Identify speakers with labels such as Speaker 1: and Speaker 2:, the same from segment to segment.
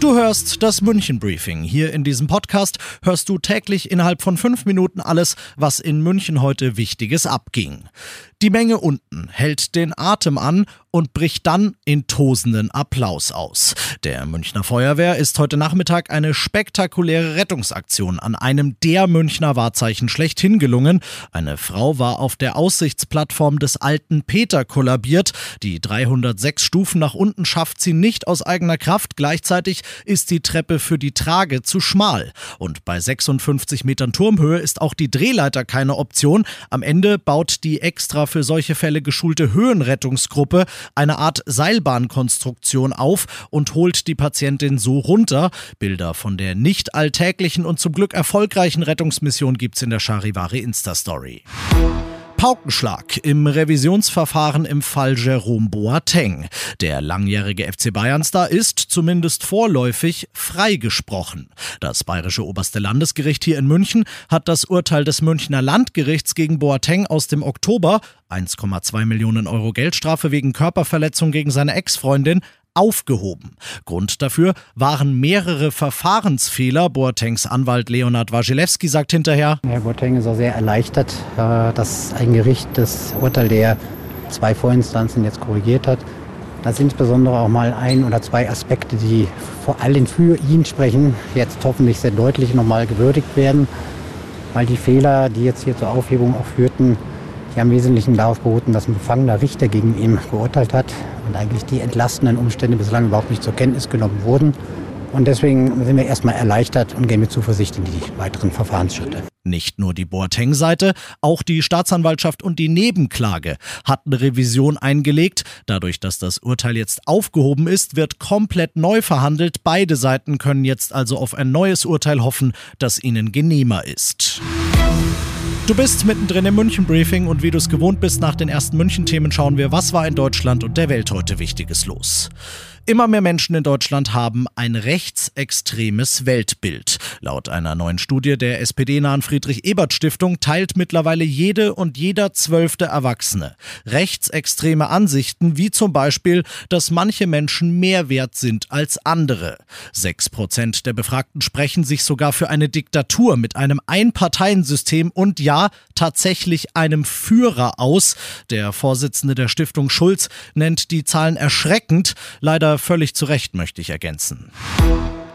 Speaker 1: Du hörst das München Briefing. Hier in diesem Podcast hörst du täglich innerhalb von fünf Minuten alles, was in München heute Wichtiges abging. Die Menge unten hält den Atem an und bricht dann in tosenden Applaus aus. Der Münchner Feuerwehr ist heute Nachmittag eine spektakuläre Rettungsaktion an einem der Münchner Wahrzeichen schlechthin gelungen. Eine Frau war auf der Aussichtsplattform des alten Peter kollabiert. Die 306 Stufen nach unten schafft sie nicht aus eigener Kraft. Gleichzeitig ist die Treppe für die Trage zu schmal. Und bei 56 Metern Turmhöhe ist auch die Drehleiter keine Option. Am Ende baut die extra für solche Fälle geschulte Höhenrettungsgruppe eine Art Seilbahnkonstruktion auf und holt die Patientin so runter. Bilder von der nicht alltäglichen und zum Glück erfolgreichen Rettungsmission gibt's in der Charivari Insta-Story. Paukenschlag im Revisionsverfahren im Fall Jerome Boateng. Der langjährige FC Bayern-Star ist zumindest vorläufig freigesprochen. Das bayerische oberste Landesgericht hier in München hat das Urteil des Münchner Landgerichts gegen Boateng aus dem Oktober 1,2 Millionen Euro Geldstrafe wegen Körperverletzung gegen seine Ex-Freundin aufgehoben. Grund dafür waren mehrere Verfahrensfehler. Boatengs Anwalt Leonard Wasilewski sagt hinterher,
Speaker 2: Herr Boateng ist auch sehr erleichtert, äh, dass ein Gericht das Urteil der zwei Vorinstanzen jetzt korrigiert hat. Dass insbesondere auch mal ein oder zwei Aspekte, die vor allem für ihn sprechen, jetzt hoffentlich sehr deutlich nochmal gewürdigt werden, weil die Fehler, die jetzt hier zur Aufhebung auch führten, ja im Wesentlichen darauf beruhten, dass ein befangener Richter gegen ihn geurteilt hat und eigentlich die entlastenden Umstände bislang überhaupt nicht zur Kenntnis genommen wurden. Und deswegen sind wir erstmal erleichtert und gehen mit Zuversicht in die weiteren Verfahrensschritte.
Speaker 1: Nicht nur die Boateng-Seite, auch die Staatsanwaltschaft und die Nebenklage hatten Revision eingelegt. Dadurch, dass das Urteil jetzt aufgehoben ist, wird komplett neu verhandelt. Beide Seiten können jetzt also auf ein neues Urteil hoffen, das ihnen genehmer ist. Du bist mittendrin im München-Briefing und wie du es gewohnt bist, nach den ersten München-Themen schauen wir, was war in Deutschland und der Welt heute Wichtiges los. Immer mehr Menschen in Deutschland haben ein rechtsextremes Weltbild. Laut einer neuen Studie der SPD-nahen Friedrich-Ebert-Stiftung teilt mittlerweile jede und jeder zwölfte Erwachsene rechtsextreme Ansichten, wie zum Beispiel, dass manche Menschen mehr wert sind als andere. Sechs Prozent der Befragten sprechen sich sogar für eine Diktatur mit einem Einparteiensystem und ja, tatsächlich einem Führer aus. Der Vorsitzende der Stiftung Schulz nennt die Zahlen erschreckend. Leider völlig zu Recht, möchte ich ergänzen.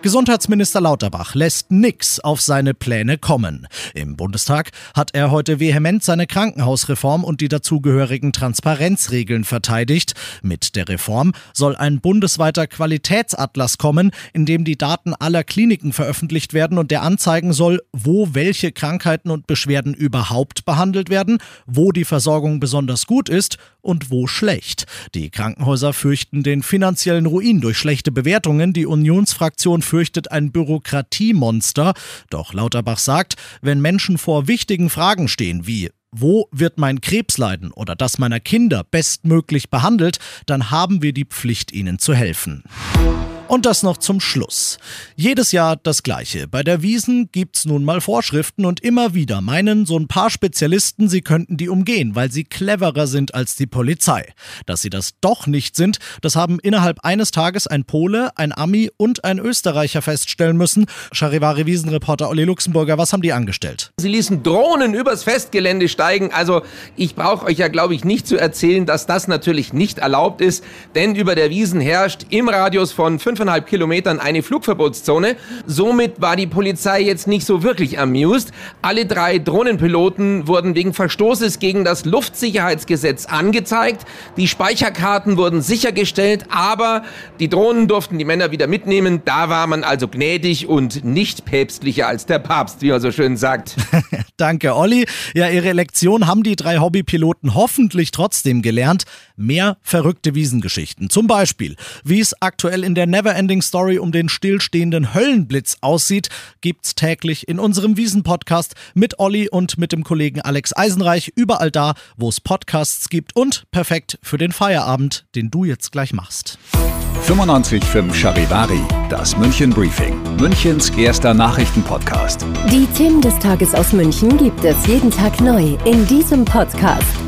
Speaker 1: Gesundheitsminister Lauterbach lässt nix auf seine Pläne kommen. Im Bundestag hat er heute vehement seine Krankenhausreform und die dazugehörigen Transparenzregeln verteidigt. Mit der Reform soll ein bundesweiter Qualitätsatlas kommen, in dem die Daten aller Kliniken veröffentlicht werden und der anzeigen soll, wo welche Krankheiten und Beschwerden überhaupt behandelt werden, wo die Versorgung besonders gut ist und wo schlecht. Die Krankenhäuser fürchten den finanziellen Ruin durch schlechte Bewertungen. Die Unionsfraktion fürchtet ein Bürokratiemonster. Doch Lauterbach sagt, wenn Menschen vor wichtigen Fragen stehen wie wo wird mein Krebs leiden oder das meiner Kinder bestmöglich behandelt, dann haben wir die Pflicht, ihnen zu helfen. Und das noch zum Schluss. Jedes Jahr das Gleiche. Bei der Wiesen gibt's nun mal Vorschriften und immer wieder meinen so ein paar Spezialisten, sie könnten die umgehen, weil sie cleverer sind als die Polizei. Dass sie das doch nicht sind, das haben innerhalb eines Tages ein Pole, ein Ami und ein Österreicher feststellen müssen. Charivari Wiesenreporter Olli Luxemburger, was haben die angestellt?
Speaker 3: Sie ließen Drohnen übers Festgelände steigen. Also ich brauche euch ja, glaube ich, nicht zu erzählen, dass das natürlich nicht erlaubt ist, denn über der Wiesen herrscht im Radius von 5 5,5 Kilometern eine Flugverbotszone. Somit war die Polizei jetzt nicht so wirklich amused. Alle drei Drohnenpiloten wurden wegen Verstoßes gegen das Luftsicherheitsgesetz angezeigt. Die Speicherkarten wurden sichergestellt, aber die Drohnen durften die Männer wieder mitnehmen. Da war man also gnädig und nicht päpstlicher als der Papst, wie er so schön sagt.
Speaker 1: Danke, Olli. Ja, ihre Lektion haben die drei Hobbypiloten hoffentlich trotzdem gelernt. Mehr verrückte Wiesengeschichten. Zum Beispiel, wie es aktuell in der Never Neverending Story um den stillstehenden Höllenblitz aussieht, gibt's täglich in unserem Wiesen-Podcast mit Olli und mit dem Kollegen Alex Eisenreich überall da, wo es Podcasts gibt und perfekt für den Feierabend, den du jetzt gleich machst.
Speaker 4: 95.5 Charivari, das München Briefing, Münchens erster Nachrichtenpodcast.
Speaker 5: Die Themen des Tages aus München gibt es jeden Tag neu in diesem Podcast.